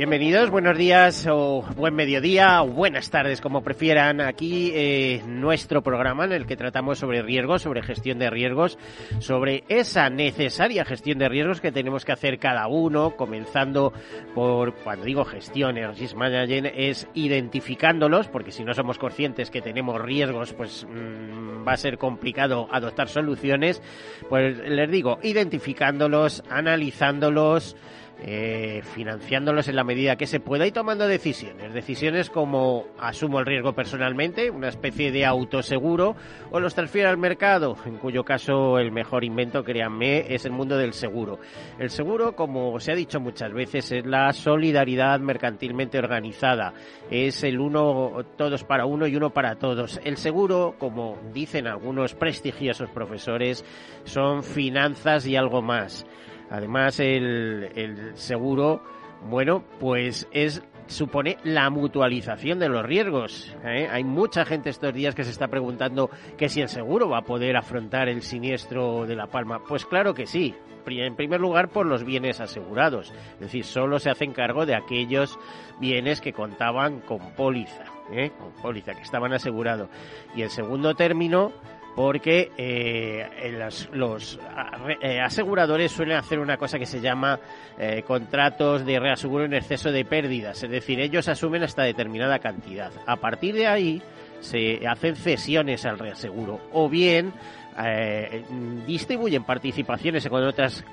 Bienvenidos, buenos días o buen mediodía o buenas tardes, como prefieran. Aquí eh, nuestro programa en el que tratamos sobre riesgos, sobre gestión de riesgos, sobre esa necesaria gestión de riesgos que tenemos que hacer cada uno, comenzando por, cuando digo gestión, es identificándolos, porque si no somos conscientes que tenemos riesgos, pues mmm, va a ser complicado adoptar soluciones. Pues les digo, identificándolos, analizándolos, eh, financiándolos en la medida que se pueda y tomando decisiones. Decisiones como asumo el riesgo personalmente, una especie de autoseguro, o los transfiero al mercado, en cuyo caso el mejor invento, créanme, es el mundo del seguro. El seguro, como se ha dicho muchas veces, es la solidaridad mercantilmente organizada. Es el uno, todos para uno y uno para todos. El seguro, como dicen algunos prestigiosos profesores, son finanzas y algo más. Además, el, el seguro, bueno, pues es supone la mutualización de los riesgos. ¿eh? Hay mucha gente estos días que se está preguntando que si el seguro va a poder afrontar el siniestro de La Palma. Pues claro que sí. En primer lugar, por los bienes asegurados. Es decir, solo se hacen cargo de aquellos bienes que contaban con póliza, ¿eh? con póliza, que estaban asegurados. Y el segundo término, porque eh, los, los eh, aseguradores suelen hacer una cosa que se llama eh, contratos de reaseguro en exceso de pérdidas, es decir, ellos asumen hasta determinada cantidad. A partir de ahí se hacen cesiones al reaseguro o bien eh, distribuyen participaciones con otras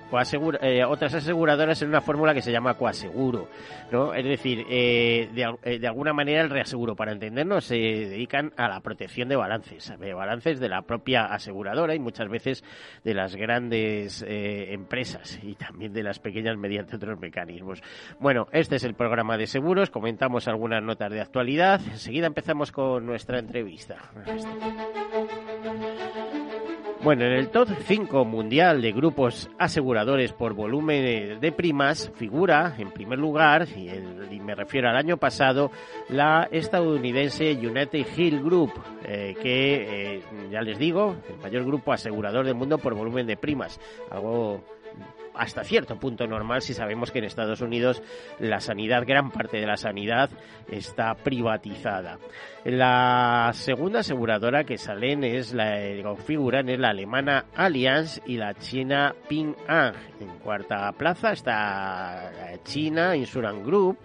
eh, otras aseguradoras en una fórmula que se llama coaseguro, ¿no? Es decir, eh, de, eh, de, alguna manera el reaseguro, para entendernos, se dedican a la protección de balances, de balances de la propia aseguradora y muchas veces de las grandes empresas y también de las pequeñas mediante otros mecanismos. Bueno, este es el programa de seguros, comentamos algunas notas de actualidad, enseguida empezamos con nuestra entrevista. Bueno, en el top 5 mundial de grupos aseguradores por volumen de primas figura en primer lugar, y, me refiero al año pasado, la estadounidense United Hill Group, eh, que eh, ya les digo, el mayor grupo asegurador del mundo por volumen de primas, algo hasta cierto punto normal si sabemos que en Estados Unidos la sanidad, gran parte de la sanidad está privatizada. La segunda aseguradora que salen es la configuran es la alemana Allianz y la china Ping An. En cuarta plaza está China Insurance Group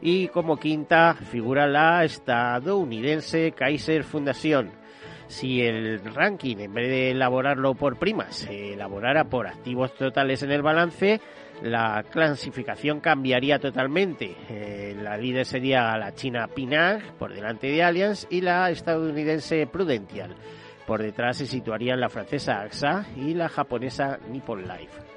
y como quinta figura la estadounidense Kaiser Fundación si el ranking, en vez de elaborarlo por primas, se elaborara por activos totales en el balance, la clasificación cambiaría totalmente. Eh, la líder sería la china Pinag, por delante de Allianz, y la estadounidense Prudential. Por detrás se situarían la francesa AXA y la japonesa Nippon Life.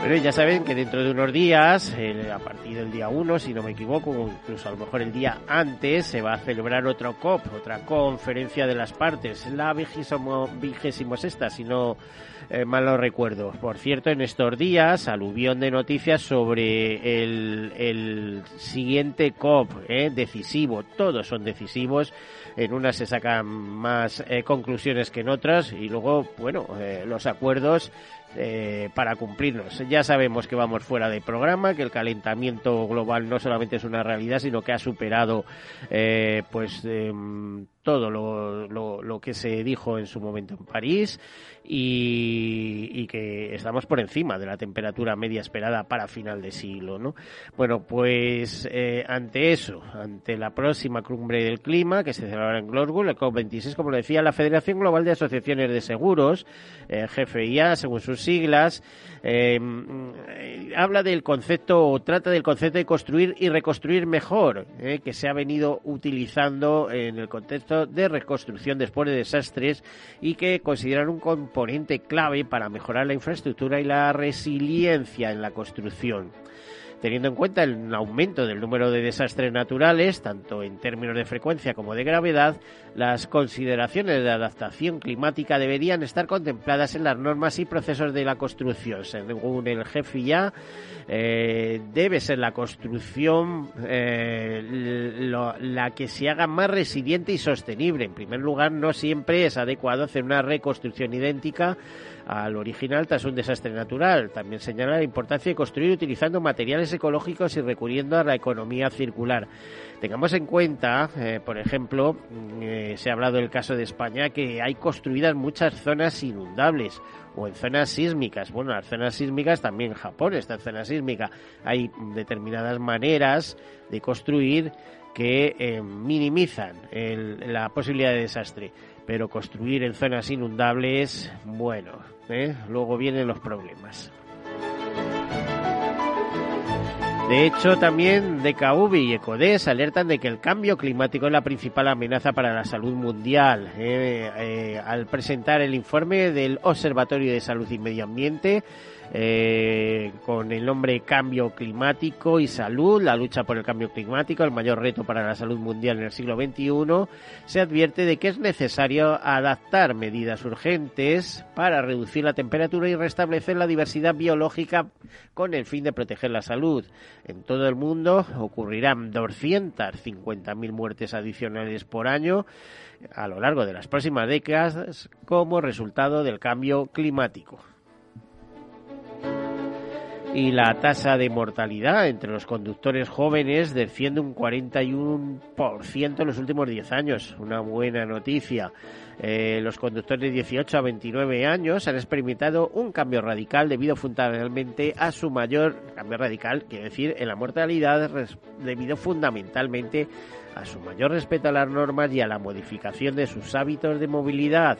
Pero ya saben que dentro de unos días, a partir del día 1, si no me equivoco, o incluso a lo mejor el día antes, se va a celebrar otro COP, otra conferencia de las partes, la vigésimo sexta, si no eh, mal lo recuerdo. Por cierto, en estos días, aluvión de noticias sobre el, siguiente COP, eh, decisivo, todos son decisivos, en unas se sacan más eh, conclusiones que en otras. Y luego, bueno, los acuerdos eh, para cumplirlos. Ya sabemos que vamos fuera de programa, que el calentamiento global no solamente es una realidad, sino que ha superado eh, pues em, todo lo, lo, que se dijo en su momento en París y, que estamos por encima de la temperatura media esperada para final de siglo. ¿no? Bueno, pues eh, ante eso, ante la próxima cumbre del clima que se celebrará en Glasgow, el COP26, como decía, la Federación Global de Asociaciones de Seguros, eh, GFIA, según sus siglas, eh, habla del concepto o trata del concepto de construir y reconstruir mejor, eh, que se ha venido utilizando en el contexto de reconstrucción después de desastres y que consideran un componente clave para mejorar la infraestructura y la resiliencia en la construcción teniendo en cuenta el aumento del número de desastres naturales, tanto en términos de frecuencia como de gravedad, las consideraciones de adaptación climática deberían estar contempladas en las normas y procesos de la construcción. Según el jefe ya, eh, debe ser la construcción eh, la que se haga más resiliente y sostenible. En primer lugar, no siempre es adecuado hacer una reconstrucción idéntica al original tras un desastre natural. También señala la importancia de construir utilizando materiales ecológicos y recurriendo a la economía circular. Tengamos en cuenta, eh, por ejemplo, mm, eh, se ha hablado del caso de España, que hay construidas muchas zonas inundables o en zonas sísmicas. Bueno, las zonas sísmicas también Japón está en zona sísmica. Hay determinadas maneras de construir que eh, minimizan la posibilidad de desastre pero construir en zonas inundables, bueno, ¿eh? luego vienen los problemas. De hecho, también DKV y ECODES alertan de que el cambio climático es la principal amenaza para la salud mundial. ¿eh? Eh, al presentar el informe del Observatorio de Salud y Medio Ambiente, eh, con el nombre Cambio Climático y Salud, la lucha por el cambio climático, el mayor reto para la salud mundial en el siglo XXI, se advierte de que es necesario adaptar medidas urgentes para reducir la temperatura y restablecer la diversidad biológica con el fin de proteger la salud. En todo el mundo ocurrirán 250.000 muertes adicionales por año a lo largo de las próximas décadas como resultado del cambio climático y la tasa de mortalidad entre los conductores jóvenes desciende un 41% en los últimos 10 años. Una buena noticia. Eh, los conductores de 18 a 29 años han experimentado un cambio radical debido fundamentalmente a su mayor cambio radical, quiere decir, en la mortalidad debido fundamentalmente a su mayor respeto a las normas y a la modificación de sus hábitos de movilidad.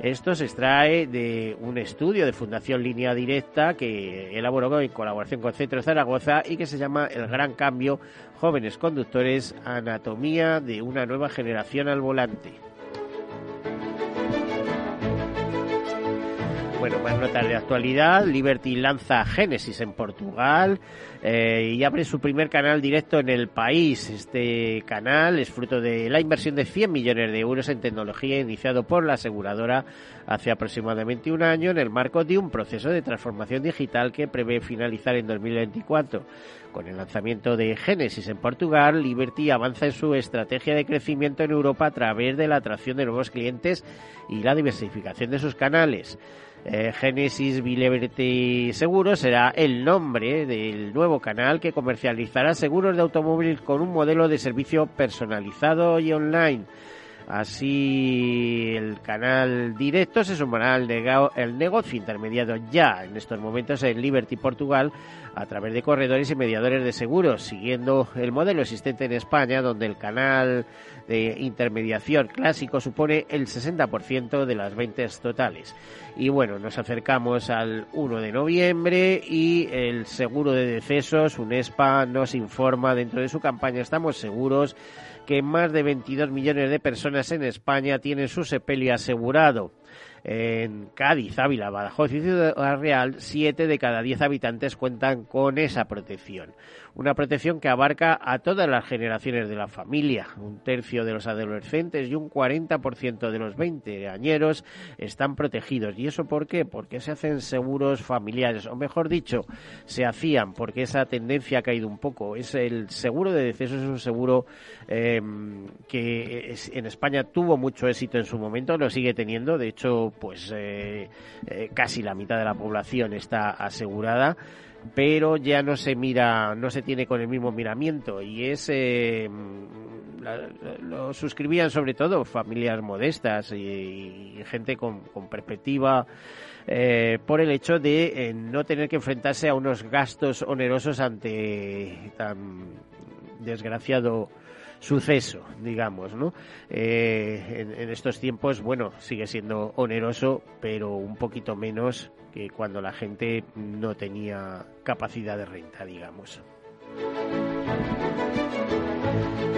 Esto se extrae de un estudio de Fundación Línea Directa que elaboró en colaboración con Centro Zaragoza y que se llama El Gran Cambio, Jóvenes Conductores, Anatomía de una nueva generación al volante. Bueno, más notas de actualidad. Liberty lanza Genesis en Portugal eh, y abre su primer canal directo en el país. Este canal es fruto de la inversión de 100 millones de euros en tecnología iniciado por la aseguradora hace aproximadamente un año en el marco de un proceso de transformación digital que prevé finalizar en 2024. Con el lanzamiento de Genesis en Portugal, Liberty avanza en su estrategia de crecimiento en Europa a través de la atracción de nuevos clientes y la diversificación de sus canales. Eh, Genesis Liberty Seguros será el nombre del nuevo canal que comercializará seguros de automóvil con un modelo de servicio personalizado y online. Así el canal directo se sumará al el negocio intermediado ya en estos momentos en Liberty Portugal a través de corredores y mediadores de seguros, siguiendo el modelo existente en España, donde el canal de intermediación clásico supone el 60% de las ventas totales. Y bueno, nos acercamos al 1 de noviembre y el seguro de decesos, UNESPA, nos informa dentro de su campaña Estamos seguros que más de 22 millones de personas en España tienen su sepelio asegurado. En Cádiz, Ávila, Badajoz y Ciudad Real, 7 de cada 10 habitantes cuentan con esa protección una protección que abarca a todas las generaciones de la familia. Un tercio de los adolescentes y un 40% de los veinteañeros están protegidos. ¿Y eso por qué? Porque se hacen seguros familiares, o mejor dicho, se hacían, porque esa tendencia ha caído un poco. Es el seguro de deceso, es un seguro em, que en España tuvo mucho éxito en su momento, lo sigue teniendo. De hecho, pues eh, eh, casi la mitad de la población está asegurada pero ya no se mira, no se tiene con el mismo miramiento y es eh, lo suscribían sobre todo familias modestas y, gente con, perspectiva eh, por el hecho de eh, no tener que enfrentarse a unos gastos onerosos ante tan desgraciado suceso, digamos, ¿no? en, en, estos tiempos, bueno, sigue siendo oneroso, pero un poquito menos que cuando la gente no tenía capacidad de renta, digamos.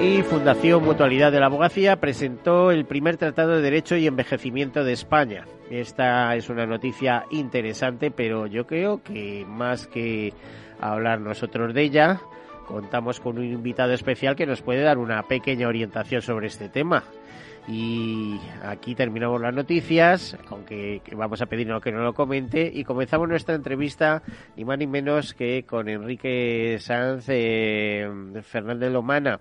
Y Fundación Mutualidad de la Abogacía presentó el primer Tratado de Derecho y Envejecimiento de España. Esta es una noticia interesante, pero yo creo que más que hablar nosotros de ella, contamos con un invitado especial que nos puede dar una pequeña orientación sobre este tema. Y aquí terminamos las noticias, aunque vamos a pedirle que no lo comente, y comenzamos nuestra entrevista ni más ni menos que con Enrique Sanz eh, Fernández Lomana,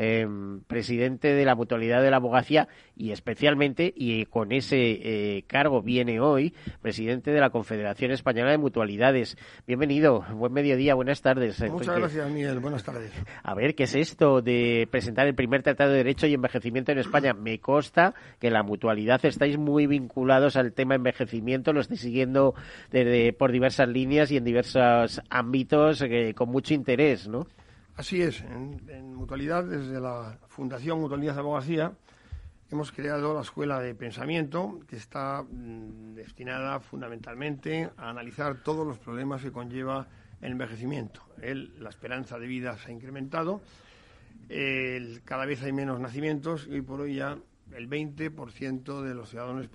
eh, presidente de la Mutualidad de la Abogacía y especialmente, y con ese eh, cargo viene hoy, presidente de la Confederación Española de Mutualidades. Bienvenido, buen mediodía, buenas tardes. Muchas gracias, Miguel, buenas tardes. A ver, ¿qué es esto de presentar el primer Tratado de Derecho y Envejecimiento en España? Me consta que la mutualidad estáis muy vinculados al tema envejecimiento, lo estáis siguiendo desde, por diversas líneas y en diversos ámbitos eh, con mucho interés, ¿no? Así es, en, mutualidad, desde la Fundación Mutualidad de Abogacía, hemos creado la Escuela de Pensamiento, que está mm, destinada fundamentalmente a analizar todos los problemas que conlleva el envejecimiento. la esperanza de vida se ha incrementado, cada vez hay menos nacimientos y por hoy ya el 20% de los ciudadanos,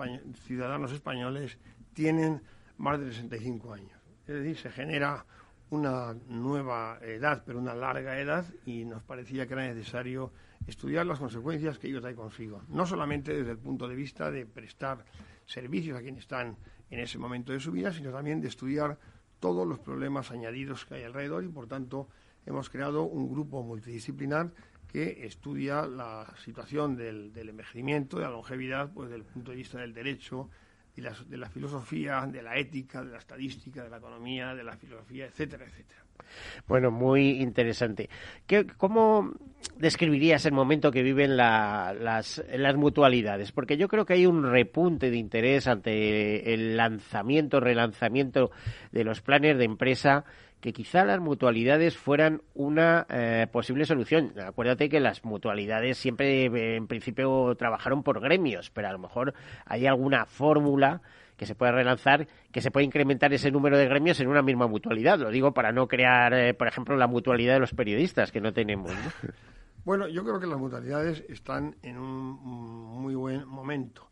ciudadanos españoles tienen más de 65 años. Es decir, se genera una nueva edad, pero una larga edad, y nos parecía que era necesario estudiar las consecuencias que ello trae consigo. No solamente desde el punto de vista de prestar servicios a quienes están en ese momento de su vida, sino también de estudiar todos los problemas añadidos que hay alrededor y, por tanto, hemos creado un grupo multidisciplinar que estudia la situación del, del envejecimiento, de la longevidad, pues desde el punto de vista del derecho, de la, filosofía, de la ética, de la estadística, de la economía, de la filosofía, etcétera, etcétera. Bueno, muy interesante. ¿Qué, ¿Cómo describirías el momento que viven las, las mutualidades? Porque yo creo que hay un repunte de interés ante el lanzamiento, relanzamiento de los planes de empresa que quizá las mutualidades fueran una eh, posible solución. Acuérdate que las mutualidades siempre, eh, en principio, trabajaron por gremios, pero a lo mejor hay alguna fórmula que se pueda relanzar, que se puede incrementar ese número de gremios en una misma mutualidad. Lo digo para no crear, eh, por ejemplo, la mutualidad de los periodistas, que no tenemos. Bueno, yo creo que las mutualidades están en un muy buen momento.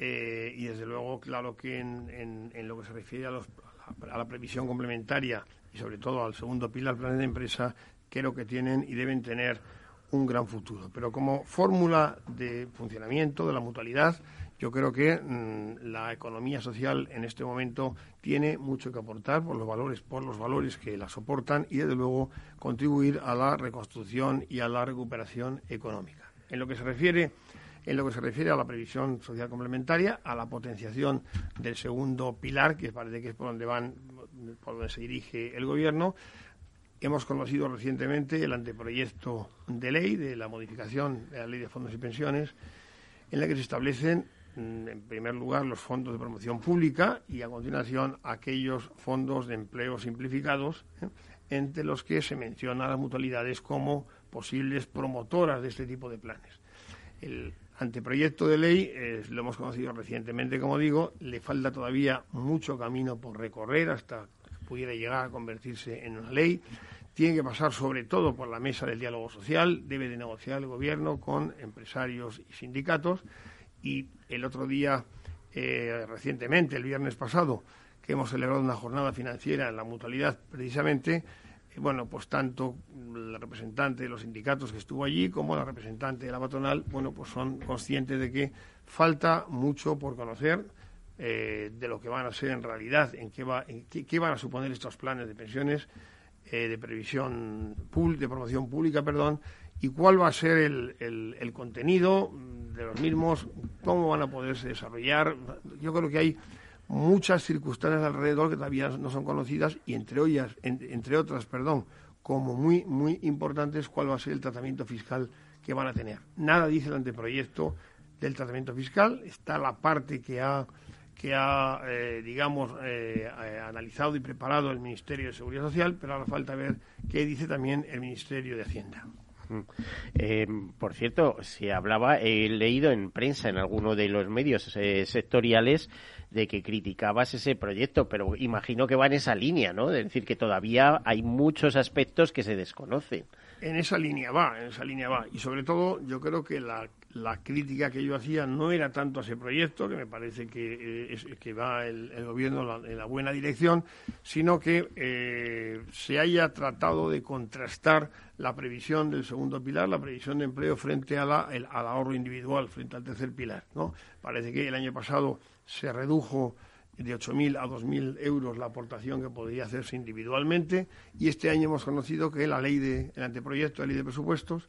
y desde luego, claro que en, lo que se refiere a, a, la, previsión complementaria y sobre todo al segundo pilar, planes de empresa, creo que tienen y deben tener un gran futuro. Pero como fórmula de funcionamiento de la mutualidad, yo creo que mm, la economía social en este momento tiene mucho que aportar por los valores, por los valores que la soportan y desde luego contribuir a la reconstrucción y a la recuperación económica. En lo que se refiere en lo que se refiere a la previsión social complementaria, a la potenciación del segundo pilar, que parece que es por donde van, por donde se dirige el gobierno, hemos conocido recientemente el anteproyecto de ley de la modificación de la ley de fondos y pensiones, en la que se establecen mm, en primer lugar los fondos de promoción pública y a continuación aquellos fondos de empleo simplificados, ¿eh? entre los que se menciona las mutualidades como posibles promotoras de este tipo de planes. El anteproyecto de ley, eh, lo hemos conocido recientemente, como digo, le falta todavía mucho camino por recorrer hasta que pudiera llegar a convertirse en una ley. Tiene que pasar sobre todo por la mesa del diálogo social, debe de negociar el gobierno con empresarios y sindicatos. Y el otro día, eh, recientemente, el viernes pasado, que hemos celebrado una jornada financiera en la mutualidad precisamente, bueno, pues tanto la representante de los sindicatos que estuvo allí como la representante de la patronal, bueno, pues son conscientes de que falta mucho por conocer eh, de lo que van a ser en realidad, en qué, va, en qué, van a suponer estos planes de pensiones, eh, de previsión, de promoción pública, perdón, y cuál va a ser el, el, el contenido de los mismos, cómo van a poderse desarrollar. Yo creo que hay muchas circunstancias alrededor que todavía no son conocidas y entre ellas, entre otras, perdón, como muy muy importantes cuál va a ser el tratamiento fiscal que van a tener. Nada dice el anteproyecto del tratamiento fiscal, está la parte que ha que ha, eh, digamos, eh, eh, analizado y preparado el Ministerio de Seguridad Social, pero ahora falta ver qué dice también el Ministerio de Hacienda. por cierto, se hablaba, he leído en prensa, en alguno de los medios sectoriales, de que criticabas ese proyecto, pero imagino que va en esa línea, ¿no? Es decir, que todavía hay muchos aspectos que se desconocen. En esa línea va, en esa línea va. Y sobre todo, yo creo que la, crítica que yo hacía no era tanto a ese proyecto, que me parece que, eh, que va el, gobierno en la buena dirección, sino que eh, se haya tratado de contrastar la previsión del segundo pilar, la previsión de empleo frente a la, al ahorro individual, frente al tercer pilar. ¿no? Parece que el año pasado se redujo de 8.000 a 2.000 euros la aportación que podría hacerse individualmente y este año hemos conocido que la ley de, el anteproyecto de ley de presupuestos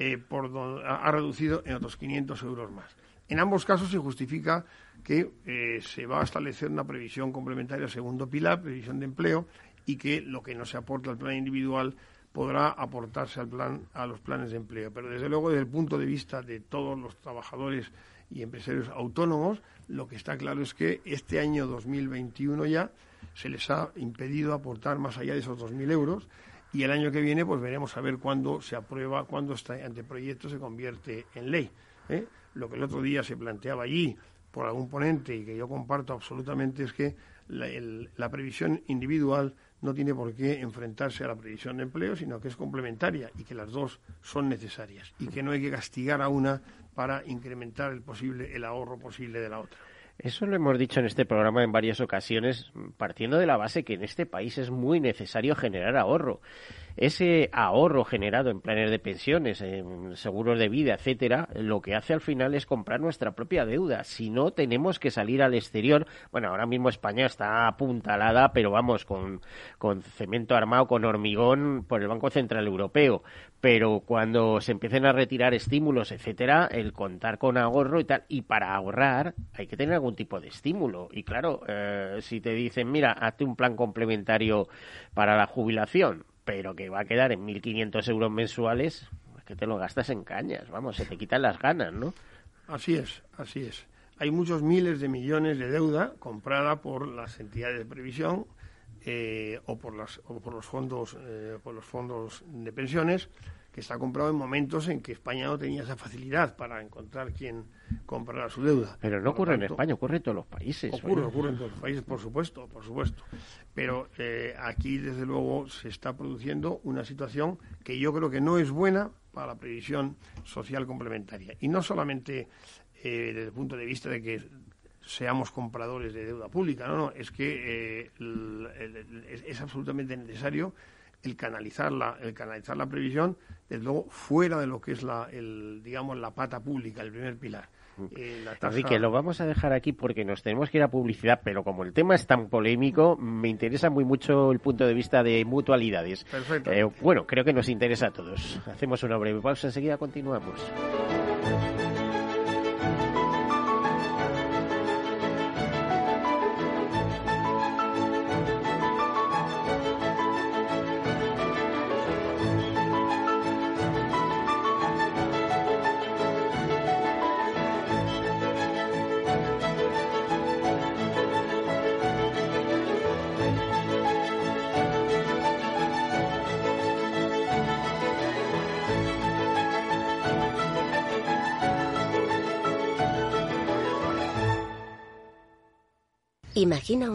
eh, por ha reducido en otros 500 euros más. En ambos casos se justifica que eh, se va a establecer una previsión complementaria segundo pilar, previsión de empleo, y que lo que no se aporta al plan individual podrá aportarse al plan, a los planes de empleo. Pero desde luego, desde el punto de vista de todos los trabajadores y empresarios autónomos, lo que está claro es que este año 2021 ya se les ha impedido aportar más allá de esos 2.000 euros y el año que viene pues veremos a ver cuándo se aprueba, cuándo este anteproyecto se convierte en ley. ¿eh? Lo que el otro día se planteaba allí por algún ponente y que yo comparto absolutamente es que la previsión individual no tiene por qué enfrentarse a la previsión de empleo, sino que es complementaria y que las dos son necesarias y que no hay que castigar a una para incrementar el posible el ahorro posible de la otra. Eso lo hemos dicho en este programa en varias ocasiones, partiendo de la base que en este país es muy necesario generar ahorro ese ahorro generado en planes de pensiones, en seguros de vida, etcétera, lo que hace al final es comprar nuestra propia deuda. Si no, tenemos que salir al exterior. Bueno, ahora mismo España está apuntalada, pero vamos, con, con cemento armado, con hormigón por el Banco Central Europeo. Pero cuando se empiecen a retirar estímulos, etcétera, el contar con ahorro y tal, y para ahorrar hay que tener algún tipo de estímulo. Y claro, eh, si te dicen, mira, hazte un plan complementario para la jubilación, pero que va a quedar en 1.500 euros mensuales, es que te lo gastas en cañas, vamos, se te quitan las ganas, ¿no? Así es, así es. Hay muchos miles de millones de deuda comprada por las entidades de previsión eh, o, por las, o por los fondos, eh, por los fondos de pensiones que está comprado en momentos en que España no tenía esa facilidad para encontrar quien comprara su deuda. Pero no ocurre en España, ocurre en todos los países. Ocurre, ocurre en todos los países, por supuesto, por supuesto. Pero eh, aquí, desde luego, se está produciendo una situación que yo creo que no es buena para la previsión social complementaria. Y no solamente eh, desde el punto de vista de que seamos compradores de deuda pública, no, no, es que eh, es, absolutamente necesario el canalizar la, el canalizar la previsión, desde luego, fuera de lo que es la, el, digamos, la pata pública, el primer pilar. Eh, Así que lo vamos a dejar aquí porque nos tenemos que ir a publicidad, pero como el tema es tan polémico, me interesa muy mucho el punto de vista de mutualidades. Perfecto. Eh, bueno, creo que nos interesa a todos. Hacemos una breve pausa, enseguida continuamos.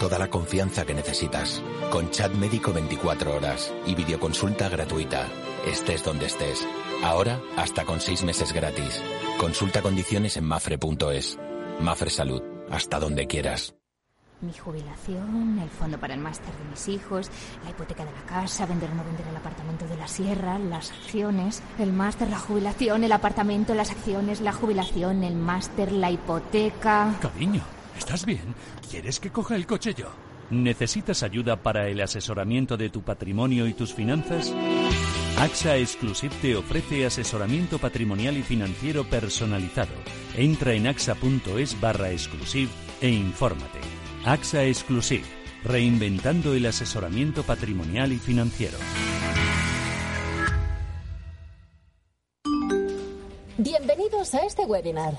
Toda la confianza que necesitas. Con chat médico 24 horas y videoconsulta gratuita. Estés donde estés. Ahora, hasta con 6 meses gratis. Consulta condiciones en mafre.es. Mafre Salud. Hasta donde quieras. Mi jubilación, el fondo para el máster de mis hijos, la hipoteca de la casa, vender o no vender el apartamento de la sierra, las acciones, el máster, la jubilación, el apartamento, las acciones, la jubilación, el máster, la hipoteca. Cariño. ¿Estás bien? ¿Quieres que coja el coche yo? ¿Necesitas ayuda para el asesoramiento de tu patrimonio y tus finanzas? AXA Exclusive te ofrece asesoramiento patrimonial y financiero personalizado. Entra en axa.es barra exclusive e infórmate. AXA Exclusive, reinventando el asesoramiento patrimonial y financiero. Bienvenidos a este webinar.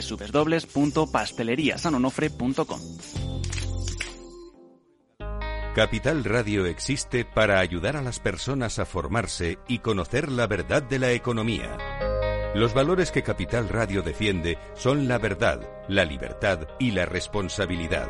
www.pasteleriasanonofre.com. Capital Radio existe para ayudar a las personas a formarse y conocer la verdad de la economía. Los valores que Capital Radio defiende son la verdad, la libertad y la responsabilidad.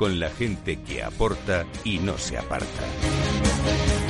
con la gente que aporta y no se aparta.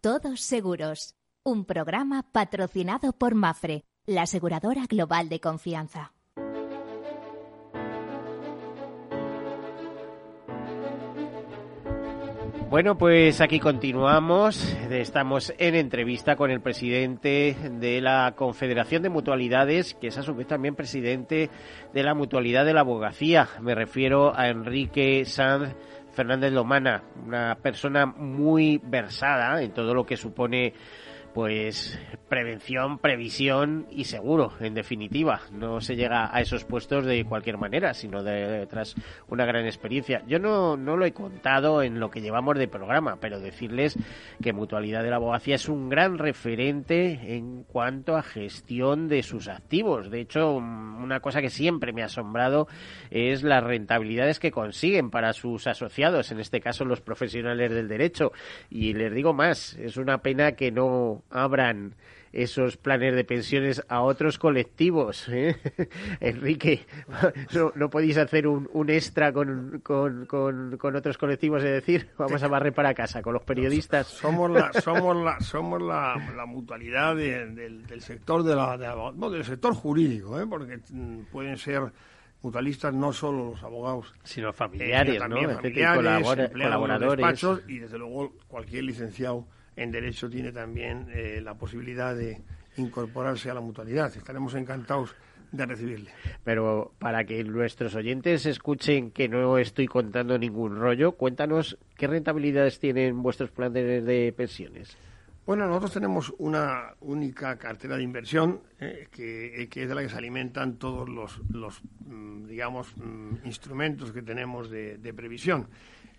Todos Seguros, un programa patrocinado por Mafre, la aseguradora global de confianza. Bueno, pues aquí continuamos. Estamos en entrevista con el presidente de la Confederación de Mutualidades, que es a su vez también presidente de la Mutualidad de la Abogacía. Me refiero a Enrique Sanz Fernández Lomana, una persona muy versada en todo lo que supone pues prevención, previsión y seguro, en definitiva. No se llega a esos puestos de cualquier manera, sino de, tras una gran experiencia. Yo no, no lo he contado en lo que llevamos de programa, pero decirles que Mutualidad de la Abogacía es un gran referente en cuanto a gestión de sus activos. De hecho, una cosa que siempre me ha asombrado es las rentabilidades que consiguen para sus asociados, en este caso los profesionales del derecho. Y les digo más, es una pena que no abran esos planes de pensiones a otros colectivos. ¿eh? Enrique, no, podéis hacer un, extra con, con, con, otros colectivos, es decir, vamos a barrer para casa con los periodistas. Somos la, somos la, somos la, mutualidad del, sector de la, del sector jurídico, ¿eh? porque mm, pueden ser mutualistas no solo los abogados, sino familiares, también familiares, colaboradores y desde luego cualquier licenciado en Derecho tiene también eh, la posibilidad de incorporarse a la mutualidad. Estaremos encantados de recibirle. Pero para que nuestros oyentes escuchen que no estoy contando ningún rollo, cuéntanos qué rentabilidades tienen vuestros planes de pensiones. Bueno, nosotros tenemos una única cartera de inversión eh, que, es de la que se alimentan todos los, los mm, digamos, mm, instrumentos que tenemos de previsión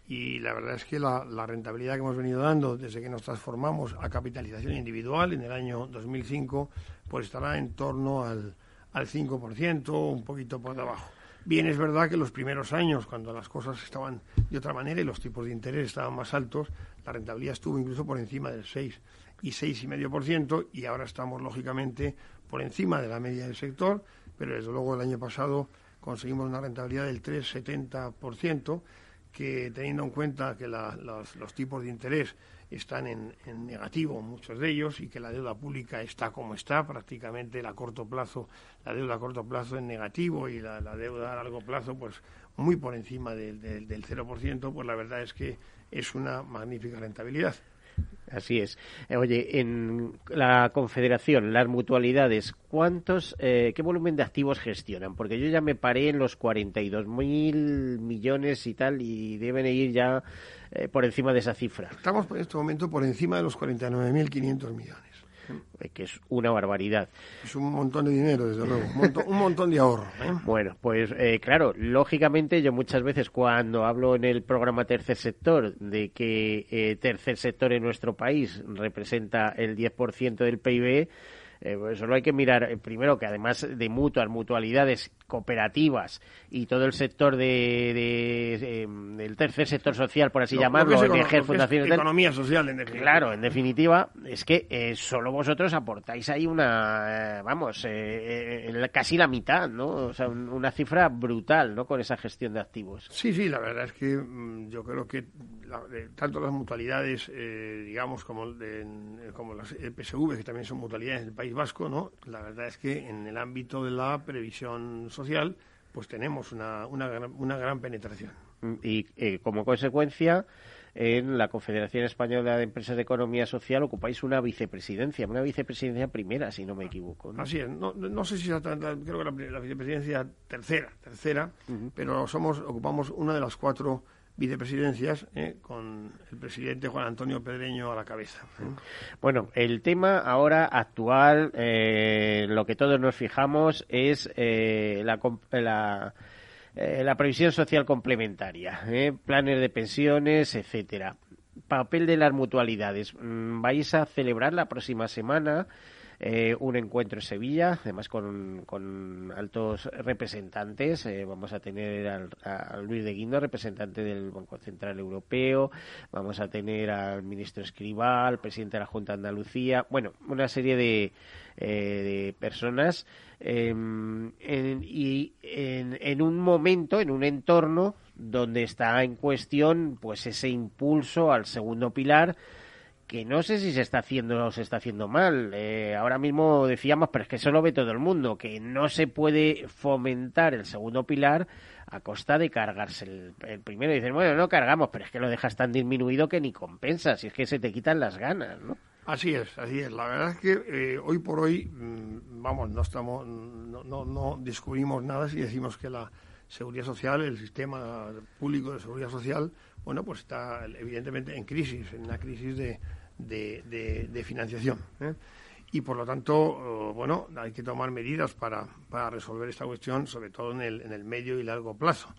y la verdad es que la, rentabilidad que hemos venido dando desde que nos transformamos a capitalización individual en el año 2005 pues estará en torno al, al 5%, un poquito por debajo. Bien, es verdad que los primeros años, cuando las cosas estaban de otra manera y los tipos de interés estaban más altos, la rentabilidad estuvo incluso por encima del 6 y 6,5% y ahora estamos, lógicamente, por encima de la media del sector, pero desde luego el año pasado conseguimos una rentabilidad del 3,70%, que teniendo en cuenta que los, tipos de interés están en, negativo, muchos de ellos, y que la deuda pública está como está, prácticamente a corto plazo, la deuda a corto plazo en negativo y la, deuda a largo plazo, pues muy por encima del, del, del 0%, pues la verdad es que es una magnífica rentabilidad. Así es. Eh, oye, en la Confederación, las mutualidades, ¿cuántos, eh, qué volumen de activos gestionan? Porque yo ya me paré en los 42.000 millones y tal, y deben ir ya eh, por encima de esa cifra. Estamos en este momento por encima de los 49.500 millones. Eh, que es una barbaridad. Es un montón de dinero, desde luego, un montón, de ahorro. ¿eh? Bueno, pues eh, claro, lógicamente yo muchas veces cuando hablo en el programa Tercer Sector de que Tercer Sector en nuestro país representa el 10% del PIB, eh, pues solo hay que mirar primero que además de mutuas, mutualidades, cooperativas y todo el sector de, em, del tercer sector social, por así llamarlo, fundaciones, economía social, en definitiva. Claro, en definitiva, es que eh, solo vosotros aportáis ahí una, eh, vamos, casi la mitad, ¿no? O sea, una cifra brutal, ¿no? Con esa gestión de activos. Sí, sí, la verdad es que mm, yo creo que tanto las mutualidades, digamos, como, como las PSV, que también son mutualidades del País Vasco, ¿no? La verdad es que en el ámbito de la previsión social, pues tenemos una, una, gran, una gran penetración. Y eh, como consecuencia, en la Confederación Española de Empresas de Economía Social ocupáis una vicepresidencia, una vicepresidencia primera, si no me equivoco. Así es, no, no sé si creo que la, vicepresidencia tercera, tercera, pero somos ocupamos una de las cuatro vicepresidencias eh, con el presidente Juan Antonio Pedreño a la cabeza. ¿eh? Bueno, el tema ahora actual, eh, lo que todos nos fijamos es la, eh, la previsión social complementaria, ¿eh? planes de pensiones, etcétera. Papel de las mutualidades. Mm, vais a celebrar la próxima semana eh, un encuentro en Sevilla, además con, con altos representantes. Eh, vamos a tener al, a Luis de Guindo, representante del Banco Central Europeo, vamos a tener al ministro Escribal, presidente de la Junta de Andalucía, bueno, una serie de, eh, de personas em, en, y en, en un momento, en un entorno donde está en cuestión pues ese impulso al segundo pilar que no sé si se está haciendo o se está haciendo mal. Eh, ahora mismo decíamos, pero es que eso lo ve todo el mundo, que no se puede fomentar el segundo pilar a costa de cargarse el, primero. Y dicen, bueno, no cargamos, pero es que lo dejas tan disminuido que ni compensa, si es que se te quitan las ganas, ¿no? Así es, así es. La verdad es que eh, hoy por hoy, mmm, vamos, no estamos, no, no, no descubrimos nada si decimos que la seguridad social, el sistema público de seguridad social, bueno, pues está evidentemente en crisis, en una crisis de, de, financiación. ¿eh? Y por lo tanto, bueno, hay que tomar medidas para, para resolver esta cuestión, sobre todo en el, en el medio y largo plazo.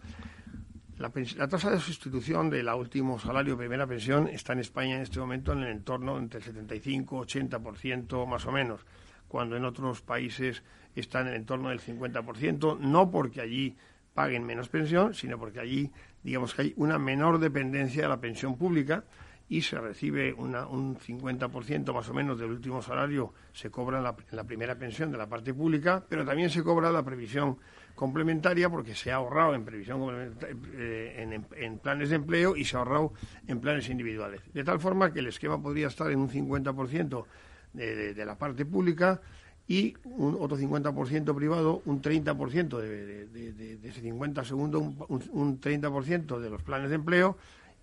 La, la, tasa de sustitución del último salario primera pensión está en España en este momento en el entorno entre el 75 80% más o menos, cuando en otros países está en el entorno del 50%, no porque allí paguen menos pensión, sino porque allí, digamos que hay una menor dependencia de la pensión pública y se recibe una, un 50% más o menos del último salario, se cobra en la, la, primera pensión de la parte pública, pero también se cobra la previsión complementaria porque se ha ahorrado en previsión eh, en, planes de empleo y se ha ahorrado en planes individuales. De tal forma que el esquema podría estar en un 50% de, de, la parte pública y un otro 50% privado, un 30% de, de, de, ese 50 segundos, un, un 30% de los planes de empleo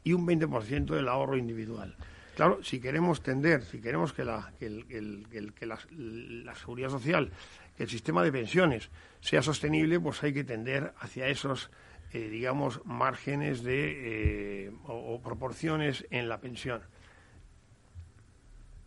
y un 20% del ahorro individual. Claro, si queremos tender, si queremos que la, que, el, que la, seguridad social, que el sistema de pensiones sea sostenible, pues hay que tender hacia esos, eh, digamos, márgenes de, eh, o, o proporciones en la pensión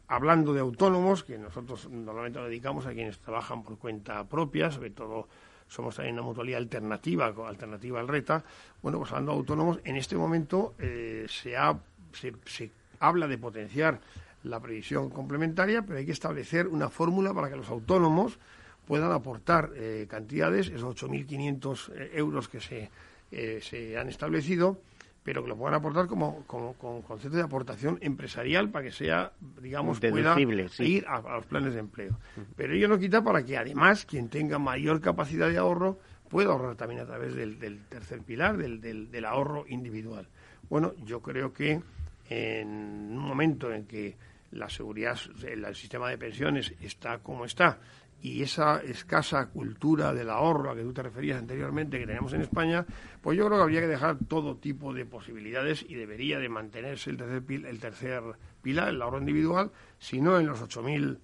hablando de autónomos, que nosotros normalmente nos dedicamos a quienes trabajan por cuenta propia, sobre todo somos también una mutualidad alternativa, alternativa al RETA. Bueno, pues hablando de autónomos, en este momento eh, se, ha, se, habla de potenciar la previsión complementaria, pero hay que establecer una fórmula para que los autónomos puedan aportar eh, cantidades, esos 8.500 eh, euros que se, se han establecido, pero que lo puedan aportar como, como, con concepto de aportación empresarial para que sea, digamos, pueda sí. ir a, a, los planes de empleo. Pero ello no quita para que además quien tenga mayor capacidad de ahorro pueda ahorrar también a través del, del tercer pilar, del, del, del, ahorro individual. Bueno, yo creo que en un momento en que la seguridad, el sistema de pensiones está como está y esa escasa cultura del ahorro a que tú te referías anteriormente que tenemos en España, pues yo creo que habría que dejar todo tipo de posibilidades y debería de mantenerse el tercer, pil, el tercer pilar, el ahorro individual, si no en los 8.000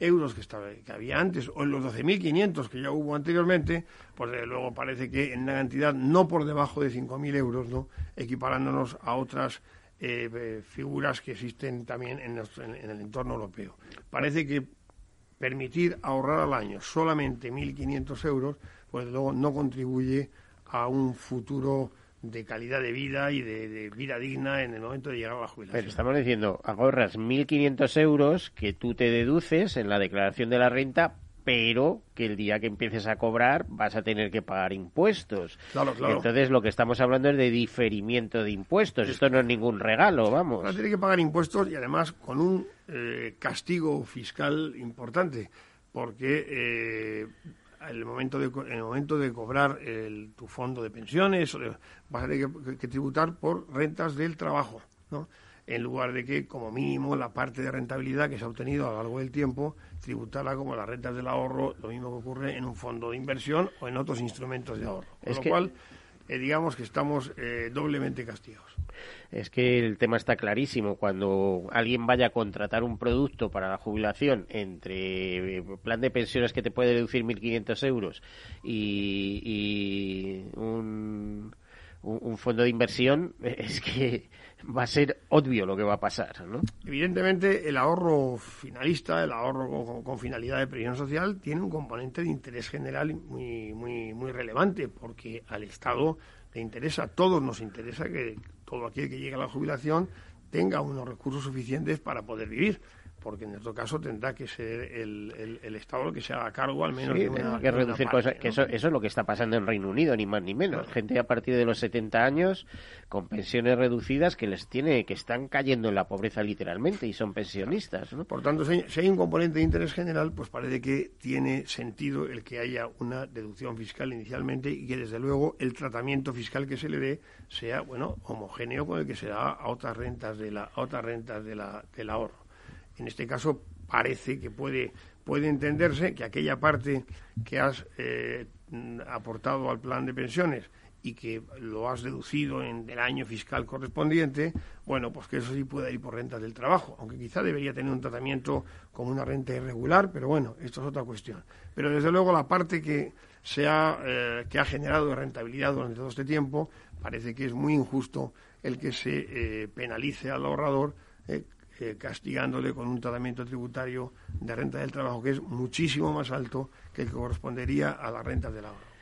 euros que, estaba, que había antes o en los 12.500 que ya hubo anteriormente, pues desde luego parece que en una cantidad no por debajo de 5.000 euros, ¿no? equiparándonos a otras eh, figuras que existen también en, en el entorno europeo. Parece que permitir ahorrar al año solamente 1.500 euros, pues luego no contribuye a un futuro de calidad de vida y de, vida digna en el momento de llegar a la jubilación. Pero estamos diciendo, ahorras 1.500 euros que tú te deduces en la declaración de la renta pero que el día que empieces a cobrar vas a tener que pagar impuestos. Claro, claro. Entonces lo que estamos hablando es de diferimiento de impuestos. Esto no es ningún regalo, vamos. Vas a tener que pagar impuestos y además con un eh, castigo fiscal importante, porque eh, el momento de, en el momento de cobrar el, tu fondo de pensiones vas a tener que, que tributar por rentas del trabajo, ¿no? En lugar de que, como mínimo, la parte de rentabilidad que se ha obtenido a lo largo del tiempo, tributarla como las rentas del ahorro, lo mismo que ocurre en un fondo de inversión o en otros instrumentos de ahorro. Con es lo que... cual, eh, digamos que estamos eh, doblemente castigados. Es que el tema está clarísimo. Cuando alguien vaya a contratar un producto para la jubilación entre eh, plan de pensiones que te puede deducir 1.500 euros y, y un un, fondo de inversión, es que va a ser obvio lo que va a pasar, ¿no? Evidentemente, el ahorro finalista, el ahorro con, finalidad de previsión social, tiene un componente de interés general muy, muy, muy relevante, porque al Estado le interesa, a todos nos interesa que todo aquel que llegue a la jubilación tenga unos recursos suficientes para poder vivir porque en otro caso tendrá que ser el, el, Estado el que se haga cargo al menos de una, que reducir cosas, que eso, eso, es lo que está pasando en Reino Unido, ni más ni menos. Gente a partir de los 70 años con pensiones reducidas que les tiene, que están cayendo en la pobreza literalmente y son pensionistas. ¿no? Por tanto, si hay un componente de interés general, pues parece que tiene sentido el que haya una deducción fiscal inicialmente y que desde luego el tratamiento fiscal que se le dé sea bueno homogéneo con el que se da a otras rentas de la a otras rentas de la, del ahorro. En este caso parece que puede, puede entenderse que aquella parte que has eh, aportado al plan de pensiones y que lo has deducido en el año fiscal correspondiente, bueno, pues que eso sí puede ir por rentas del trabajo, aunque quizá debería tener un tratamiento como una renta irregular, pero bueno, esto es otra cuestión. Pero desde luego la parte que se ha, eh, que ha generado rentabilidad durante todo este tiempo, parece que es muy injusto el que se eh, penalice al ahorrador castigándole con un tratamiento tributario de renta del trabajo que es muchísimo más alto que el que correspondería a las rentas del ahorro.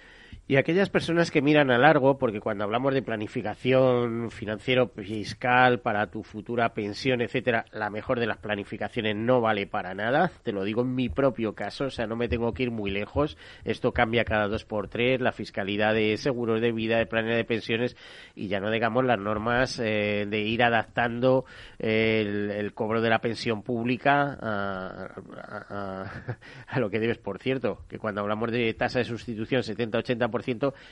Y aquellas personas que miran a largo, porque cuando hablamos de planificación financiero fiscal para tu futura pensión, etcétera, la mejor de las planificaciones no vale para nada. Te lo digo en mi propio caso, o sea, no me tengo que ir muy lejos. Esto cambia cada dos por tres, la fiscalidad de seguros de vida, de planes de pensiones y ya no digamos las normas eh, de ir adaptando el, cobro de la pensión pública a, a, lo que debes. Por cierto, que cuando hablamos de tasa de sustitución 70-80%,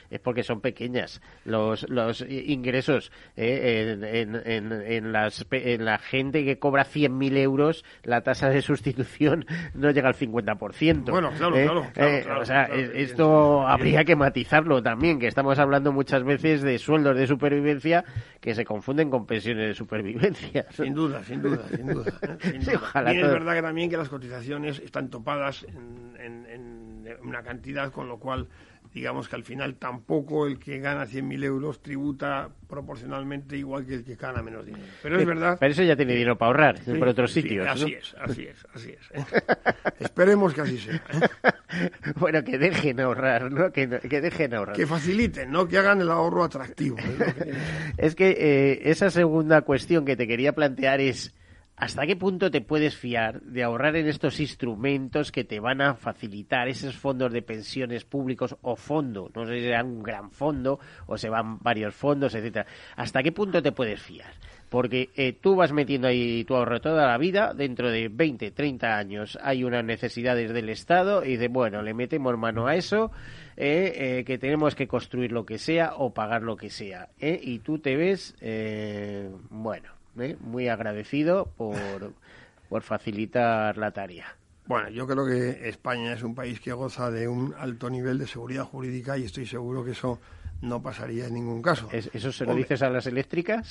es porque son pequeñas los, los ingresos eh, en, en, las, en la gente que cobra 100.000 euros, la tasa de sustitución no llega al 50%. Bueno, claro, ¿eh? claro, eh, O sea, esto habría que matizarlo también, que estamos hablando muchas veces de sueldos de supervivencia que se confunden con pensiones de supervivencia. Sin duda, sin duda, sin duda. y es verdad que también que las cotizaciones están topadas en, en una cantidad, con lo cual digamos que al final tampoco el que gana 100.000 euros tributa proporcionalmente igual que el que gana menos dinero. Pero es verdad. Pero eso ya tiene dinero para ahorrar por otros sitios. así es, así es, así es. ¿eh? Esperemos que así sea. ¿eh? bueno, que dejen ahorrar, ¿no? Que, dejen ahorrar. Que faciliten, ¿no? Que hagan el ahorro atractivo. es que eh, esa segunda cuestión que te quería plantear es ¿Hasta qué punto te puedes fiar de ahorrar en estos instrumentos que te van a facilitar esos fondos de pensiones públicos o fondo? No sé si será un gran fondo o se van varios fondos, etcétera. ¿Hasta qué punto te puedes fiar? Porque eh, tú vas metiendo ahí tu ahorro toda la vida, dentro de 20, 30 años hay unas necesidades del Estado y dices, bueno, le metemos mano a eso, eh, eh, que tenemos que construir lo que sea o pagar lo que sea. Y tú te ves, bueno, ¿eh? muy agradecido por, por facilitar la tarea. Bueno, yo creo que España es un país que goza de un alto nivel de seguridad jurídica y estoy seguro que eso no pasaría en ningún caso. ¿Eso se lo dices a las eléctricas?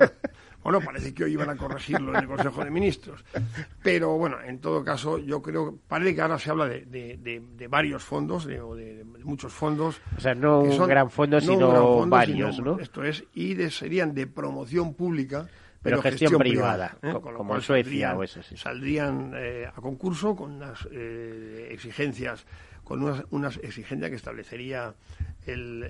bueno, parece que hoy iban a corregirlo en el Consejo de Ministros. Pero bueno, en todo caso, yo creo, parece que ahora se habla de, de, varios fondos, de, de, muchos fondos. O sea, no un gran fondo, sino varios, ¿no? Esto es, y serían de promoción pública pero, gestión, privada, ¿eh? como en Suecia o eso sí. Saldrían eh, a concurso con unas eh, exigencias, con unas, unas, exigencias que establecería el,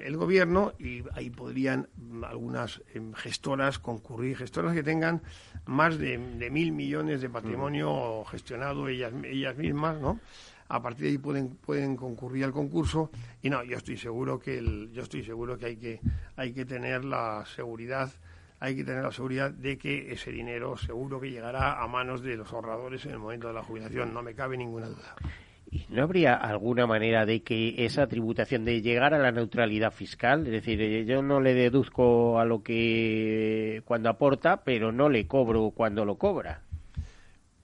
el, gobierno y ahí podrían mm, algunas em, gestoras concurrir, gestoras que tengan más de, mil millones de patrimonio mm. gestionado ellas, ellas mismas, ¿no? a partir de ahí pueden pueden concurrir al concurso y no yo estoy seguro que el, yo estoy seguro que hay que hay que tener la seguridad hay que tener la seguridad de que ese dinero seguro que llegará a manos de los ahorradores en el momento de la jubilación, no me cabe ninguna duda. ¿Y no habría alguna manera de que esa tributación de llegar a la neutralidad fiscal, es decir, eh, yo no le deduzco a lo que cuando aporta, pero no le cobro cuando lo cobra?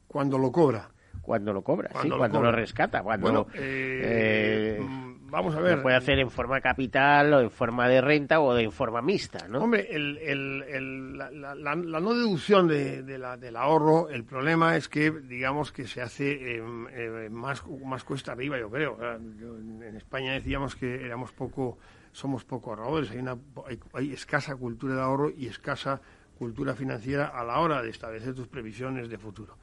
Cuando lo cobra. Cuando lo cobra, sí, cuando lo rescata, cuando eh, eh, vamos a ver. Lo puede hacer en forma capital o en forma de renta o en forma mixta, ¿no? Hombre, la, no deducción de, del ahorro, el problema es que, digamos, que se hace eh, más, más cuesta arriba, yo creo. en España decíamos que éramos poco somos poco ahorradores, hay, una, hay, escasa cultura de ahorro y escasa cultura financiera a la hora de establecer tus previsiones de futuro.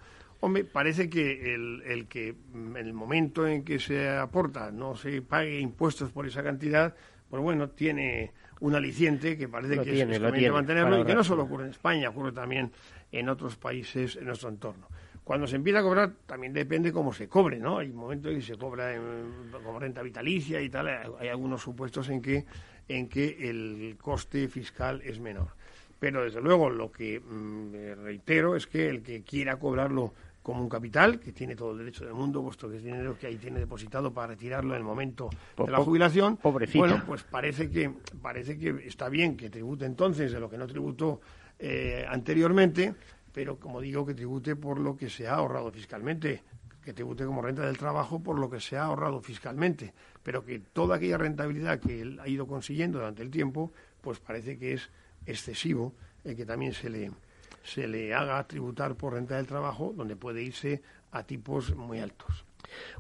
Hombre, parece que el, el, que mm, en el momento en que se aporta no se pague impuestos por esa cantidad, pues bueno, tiene un aliciente que parece que es, conveniente mantenerlo y que no solo ocurre en España, ocurre también en otros países en nuestro entorno. Cuando se empieza a cobrar, también depende cómo se cobre, ¿no? Hay momentos en que se cobra como renta vitalicia y tal, hay algunos supuestos en que, en que el coste fiscal es menor. Pero desde luego lo que mm, reitero es que el que quiera cobrarlo como un capital, que tiene todo el derecho del mundo, puesto que es dinero que ahí tiene depositado para retirarlo en el momento de la jubilación. Pobrecito. Bueno, pues parece que, parece que está bien que tribute entonces de lo que no tributó eh, anteriormente, pero como digo, que tribute por lo que se ha ahorrado fiscalmente, que tribute como renta del trabajo por lo que se ha ahorrado fiscalmente, pero que toda aquella rentabilidad que él ha ido consiguiendo durante el tiempo, pues parece que es excesivo el que también se le, se le haga tributar por renta del trabajo, donde puede irse a tipos muy altos.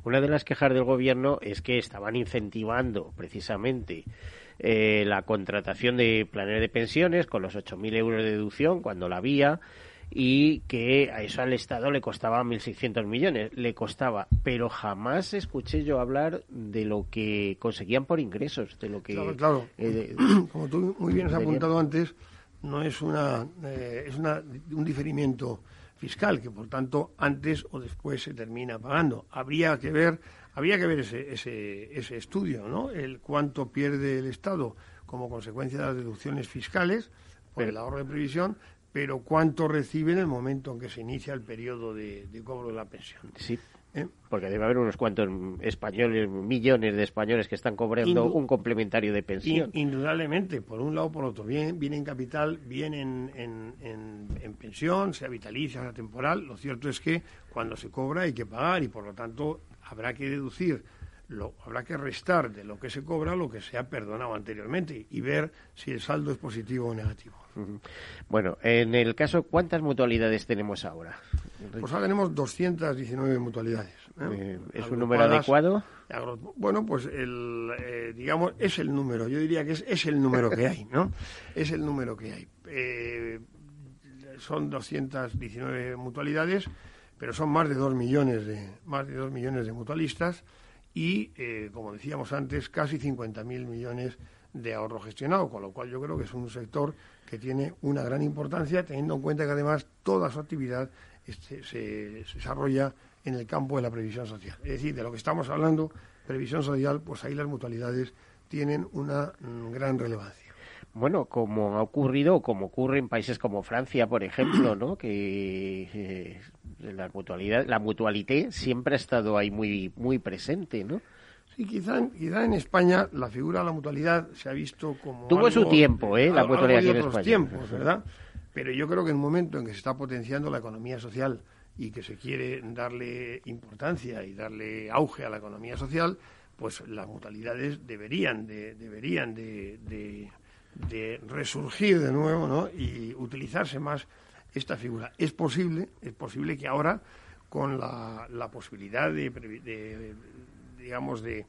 Una de las quejas del gobierno es que estaban incentivando precisamente eh, la contratación de planes de pensiones con los 8.000 euros de deducción cuando la había y que a eso al Estado le costaba 1.600 millones, le costaba, pero jamás escuché yo hablar de lo que conseguían por ingresos, de lo que... Claro, claro. Eh, como tú muy bien has apuntado antes, no es una eh, es una, un diferimiento fiscal que por tanto antes o después se termina pagando. Habría que ver habría que ver ese, ese, ese estudio, ¿no? El cuánto pierde el Estado como consecuencia de las deducciones fiscales por el ahorro de previsión, pero cuánto recibe en el momento en que se inicia el periodo de, de cobro de la pensión. Sí. ¿Eh? Porque debe haber unos cuantos españoles, millones de españoles que están cobrando un complementario de pensión. indudablemente, por un lado o por otro. Bien, bien en capital, bien en, en, pensión, sea vitalicia, sea temporal. Lo cierto es que cuando se cobra hay que pagar y por lo tanto habrá que deducir lo, habrá que restar de lo que se cobra lo que se ha perdonado anteriormente y ver si el saldo es positivo o negativo. Bueno, en el caso, ¿cuántas mutualidades tenemos ahora? Pues ahora tenemos 219 mutualidades. ¿eh? Eh, ¿Es un número adecuado? Bueno, pues el, eh, digamos, es el número. Yo diría que es, es, el número que hay, ¿no? Es el número que hay. son 219 mutualidades, pero son más de 2 millones de, más de 2 millones de mutualistas y, como decíamos antes, casi 50.000 millones de ahorro gestionado, con lo cual yo creo que es un sector que tiene una gran importancia, teniendo en cuenta que además toda su actividad este, se, desarrolla en el campo de la previsión social. Es decir, de lo que estamos hablando, previsión social, pues ahí las mutualidades tienen una mm, gran relevancia. Bueno, como ha ocurrido, como ocurre en países como Francia, por ejemplo, ¿no? Que eh, la mutualidad, la mutualité siempre ha estado ahí muy, muy presente, ¿no? Sí, quizá, quizá en España la figura de la mutualidad se ha visto como. Tuvo su tiempo, ¿eh? La mutualidad en España. tiempos, ¿verdad? Pero yo creo que en el momento en que se está potenciando la economía social y que se quiere darle importancia y darle auge a la economía social, pues las mutualidades deberían de, deberían de, de, resurgir de nuevo y utilizarse más esta figura. Es posible, es posible que ahora con la, posibilidad de, digamos, de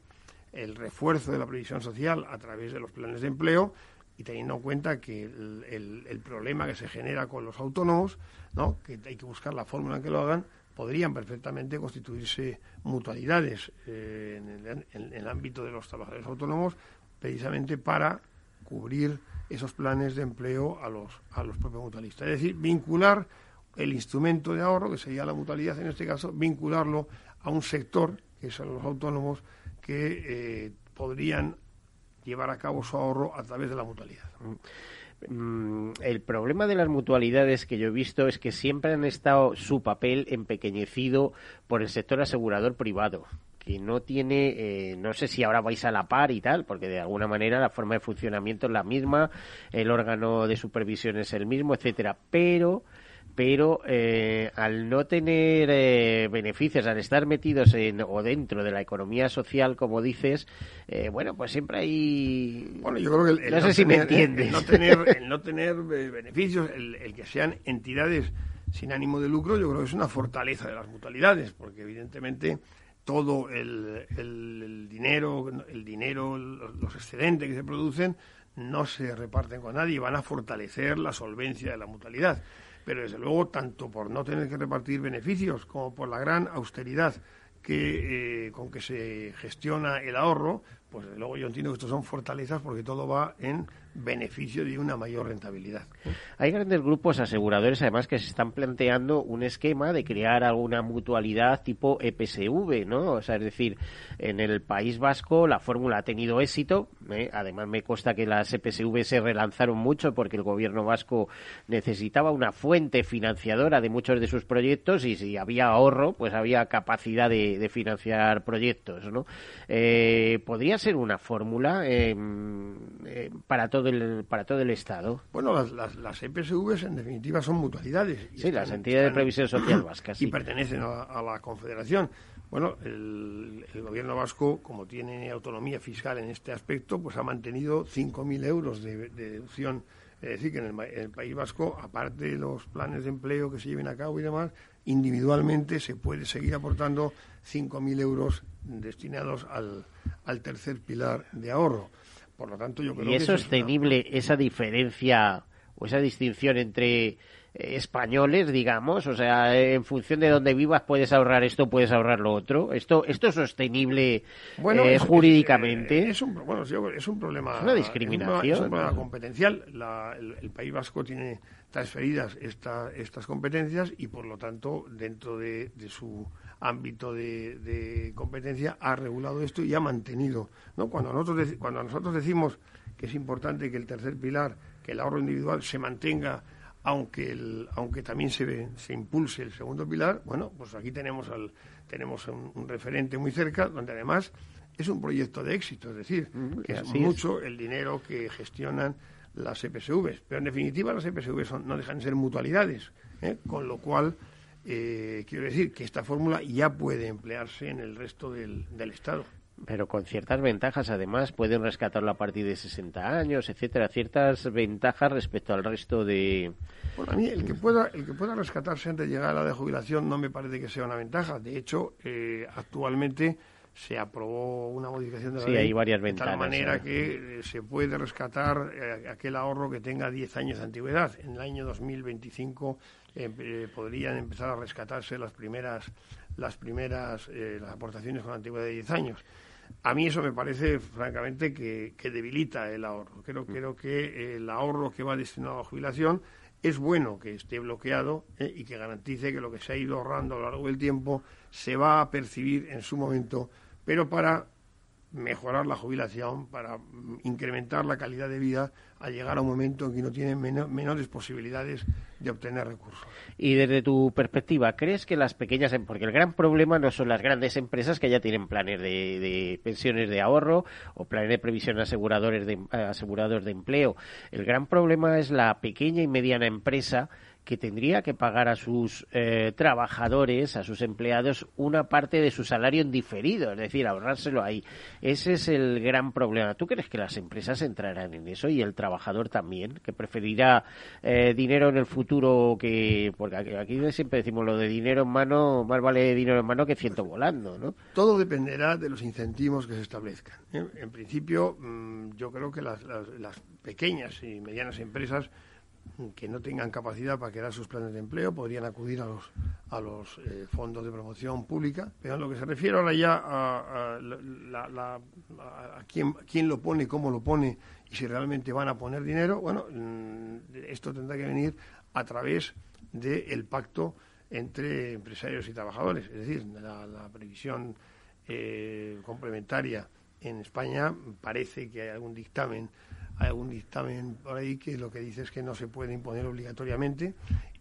el refuerzo de la previsión social a través de los planes de empleo y teniendo en cuenta que el, problema que se genera con los autónomos, ¿no? que hay que buscar la fórmula en que lo hagan, podrían perfectamente constituirse mutualidades eh, en, el, ámbito de los trabajadores autónomos precisamente para cubrir esos planes de empleo a los, a los propios mutualistas. Es decir, vincular el instrumento de ahorro, que sería la mutualidad en este caso, vincularlo a un sector que son los autónomos, que eh, podrían llevar a cabo su ahorro a través de la mutualidad. Mm, el problema de las mutualidades que yo he visto es que siempre han estado su papel empequeñecido por el sector asegurador privado que no tiene, eh, no sé si ahora vais a la par y tal, porque de alguna manera la forma de funcionamiento es la misma, el órgano de supervisión es el mismo, etcétera, pero pero eh, al no tener eh, beneficios, al estar metidos en o dentro de la economía social, como dices, eh, bueno, pues siempre hay... Bueno, yo creo que el, no, sé si me entiendes. El no tener, el no tener beneficios, el, que sean entidades sin ánimo de lucro, yo creo que es una fortaleza de las mutualidades, porque evidentemente todo el, el, dinero, el dinero, los, excedentes que se producen no se reparten con nadie, van a fortalecer la solvencia de la mutualidad. Pero desde luego, tanto por no tener que repartir beneficios como por la gran austeridad eh, con que se gestiona el ahorro, pues desde luego yo entiendo que estos son fortalezas porque todo va en beneficio de una mayor rentabilidad. Hay grandes grupos aseguradores además que se están planteando un esquema de crear alguna mutualidad tipo EPSV, ¿no? O sea, es decir, en el País Vasco la fórmula ha tenido éxito, ¿eh? además me consta que las EPSV se relanzaron mucho porque el gobierno vasco necesitaba una fuente financiadora de muchos de sus proyectos y si había ahorro, pues había capacidad de, financiar proyectos, ¿no? Eh, ¿Podría ser una fórmula em, eh, para todo para todo el Estado. Bueno, las, las, EPSVs en definitiva son mutualidades. sí, las entidades de previsión social vascas. Y pertenecen a, la Confederación. Bueno, el, gobierno vasco, como tiene autonomía fiscal en este aspecto, pues ha mantenido 5.000 euros de, deducción. Es decir, que en el, País Vasco, aparte de los planes de empleo que se lleven a cabo y demás, individualmente se puede seguir aportando 5.000 euros destinados al, al tercer pilar de ahorro. Por lo tanto, yo creo ¿Y es sostenible esa diferencia o esa distinción entre eh, españoles, digamos, o sea, en función de donde vivas puedes ahorrar esto, puedes ahorrar lo otro. Esto, esto es sostenible eh, jurídicamente. Es, un, bueno, es un problema. Es una discriminación. Es un, problema competencial. el, País Vasco tiene transferidas esta, estas competencias y, por lo tanto, dentro de su ámbito de, competencia ha regulado esto y ha mantenido. ¿no? Cuando, nosotros cuando nosotros decimos que es importante que el tercer pilar, que el ahorro individual se mantenga, aunque, el, aunque también se, se impulse el segundo pilar, bueno, pues aquí tenemos, al, tenemos un, referente muy cerca, donde además es un proyecto de éxito, es decir, que es mucho el dinero que gestionan las EPSVs. Pero en definitiva las EPSVs no dejan de ser mutualidades, ¿eh? con lo cual eh, quiero decir que esta fórmula ya puede emplearse en el resto del, Estado. Pero con ciertas ventajas, además, pueden rescatarlo a partir de 60 años, etcétera. Ciertas ventajas respecto al resto de. Bueno, a mí el que pueda, el que pueda rescatarse antes de llegar a la de jubilación no me parece que sea una ventaja. De hecho, eh, actualmente se aprobó una modificación de la sí, ley hay varias de tal manera que eh, se puede rescatar aquel ahorro que tenga 10 años de antigüedad. En el año 2025 eh, podrían empezar a rescatarse las primeras, las primeras eh, las aportaciones con antigüedad de 10 años. A mí eso me parece, francamente, que, debilita el ahorro. Creo, mm. creo que el ahorro que va destinado a la jubilación es bueno que esté bloqueado eh, y que garantice que lo que se ha ido ahorrando a lo largo del tiempo se va a percibir en su momento, pero para mejorar la jubilación, para incrementar la calidad de vida a llegar a un momento en que no tienen menores posibilidades de obtener recursos. Y desde tu perspectiva, ¿crees que las pequeñas, em-, porque el gran problema no son las grandes empresas que ya tienen planes de, pensiones de ahorro o planes de previsión aseguradores de, asegurados de empleo, el gran problema es la pequeña y mediana empresa que tendría que pagar a sus eh, trabajadores, a sus empleados, una parte de su salario en diferido, es decir, ahorrárselo ahí. Ese es el gran problema. ¿Tú crees que las empresas entrarán en eso y el trabajador también, que preferirá eh, dinero en el futuro que... Porque aquí siempre decimos lo de dinero en mano, más vale dinero en mano que ciento volando, ¿no? Todo dependerá de los incentivos que se establezcan. ¿eh? En principio, mm, yo creo que las pequeñas y medianas empresas que no tengan capacidad para crear sus planes de empleo podrían acudir a los, a los eh, fondos de promoción pública. Pero en lo que se refiere ahora ya a, a, quién, quién, lo pone, cómo lo pone y si realmente van a poner dinero, bueno, mm, esto tendrá que venir a través del pacto entre empresarios y trabajadores. Es decir, la, previsión eh, complementaria en España parece que hay algún dictamen hay algún dictamen por ahí que lo que dice es que no se puede imponer obligatoriamente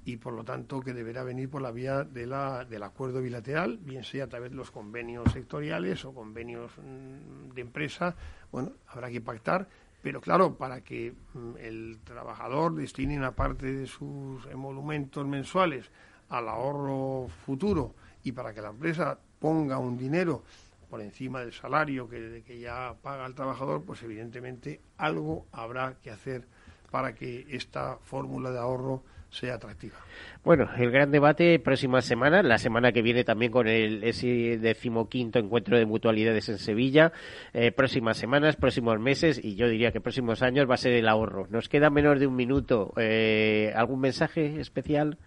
y por lo tanto que deberá venir por la vía de la, del acuerdo bilateral, bien sea a través de los convenios sectoriales o convenios mm, de empresa. Bueno, habrá que pactar, pero claro, para que mm, el trabajador destine una parte de sus emolumentos mensuales al ahorro futuro y para que la empresa ponga un dinero por encima del salario que, ya paga el trabajador, pues evidentemente algo habrá que hacer para que esta fórmula de ahorro sea atractiva. Bueno, el gran debate próxima semana, la semana que viene también con el ese decimoquinto encuentro de mutualidades en Sevilla, eh, próximas semanas, próximos meses y yo diría que próximos años va a ser el ahorro. Nos queda menos de un minuto. Eh, ¿Algún mensaje especial?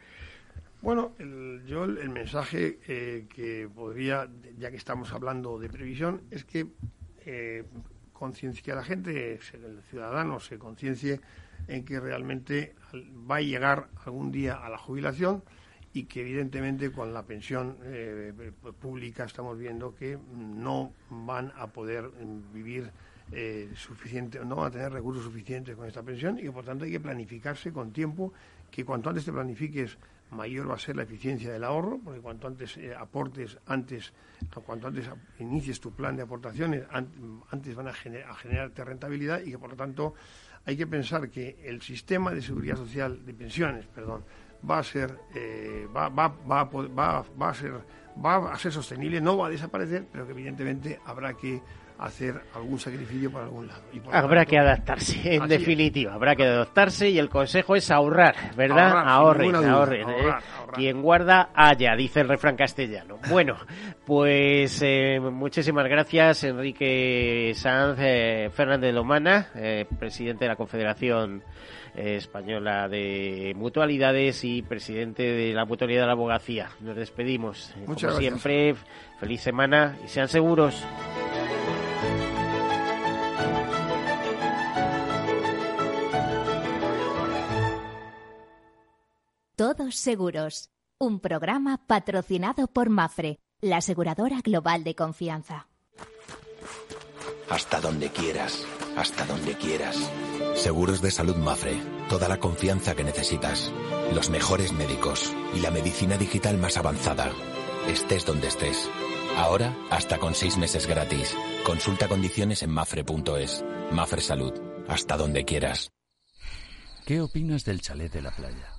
Bueno, el, yo el, mensaje eh, que podría, ya que estamos hablando de previsión, es que eh, que la gente, el ciudadano, se conciencie en que realmente va a llegar algún día a la jubilación y que evidentemente con la pensión eh, pública estamos viendo que no van a poder mm, vivir eh, suficiente, no van a tener recursos suficientes con esta pensión y que por tanto hay que planificarse con tiempo, que cuanto antes te planifiques mayor va a ser la eficiencia del ahorro, porque cuanto antes eh, aportes, antes, cuanto antes inicies tu plan de aportaciones, antes van a, a generarte rentabilidad y que por lo tanto hay que pensar que el sistema de seguridad social, de pensiones, perdón, va a ser, eh, va, va, va, va, va a ser, va a ser sostenible, no va a desaparecer, pero que evidentemente habrá que hacer algún sacrificio por algún lado. habrá que adaptarse, en definitiva, habrá que adaptarse y el consejo es ahorrar, ¿verdad? Ahorren, ahorren. ¿eh? Quien guarda, haya, dice el refrán castellano. Bueno, pues eh, muchísimas gracias, Enrique Sanz eh, Fernández Lomana, presidente de la Confederación Española de Mutualidades y presidente de la Mutualidad de la Abogacía. Nos despedimos. Muchas Como siempre, feliz semana y sean seguros. Todos Seguros, un programa patrocinado por Mafre, la aseguradora global de confianza. Hasta donde quieras, hasta donde quieras. Seguros de salud Mafre, toda la confianza que necesitas, los mejores médicos y la medicina digital más avanzada. Estés donde estés. Ahora, hasta con seis meses gratis. Consulta condiciones en mafre.es. Mafre Salud, hasta donde quieras. ¿Qué opinas del chalet de la playa?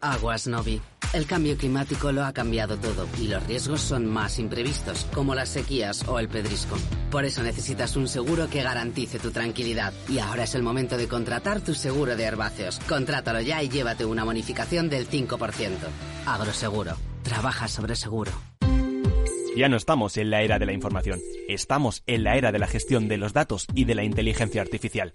Aguas Novi. El cambio climático lo ha cambiado todo y los riesgos son más imprevistos, como las sequías o el pedrisco. Por eso necesitas un seguro que garantice tu tranquilidad. Y ahora es el momento de contratar tu seguro de herbáceos. Contrátalo ya y llévate una bonificación del 5%. Agroseguro. Trabaja sobre seguro. Ya no estamos en la era de la información, estamos en la era de la gestión de los datos y de la inteligencia artificial.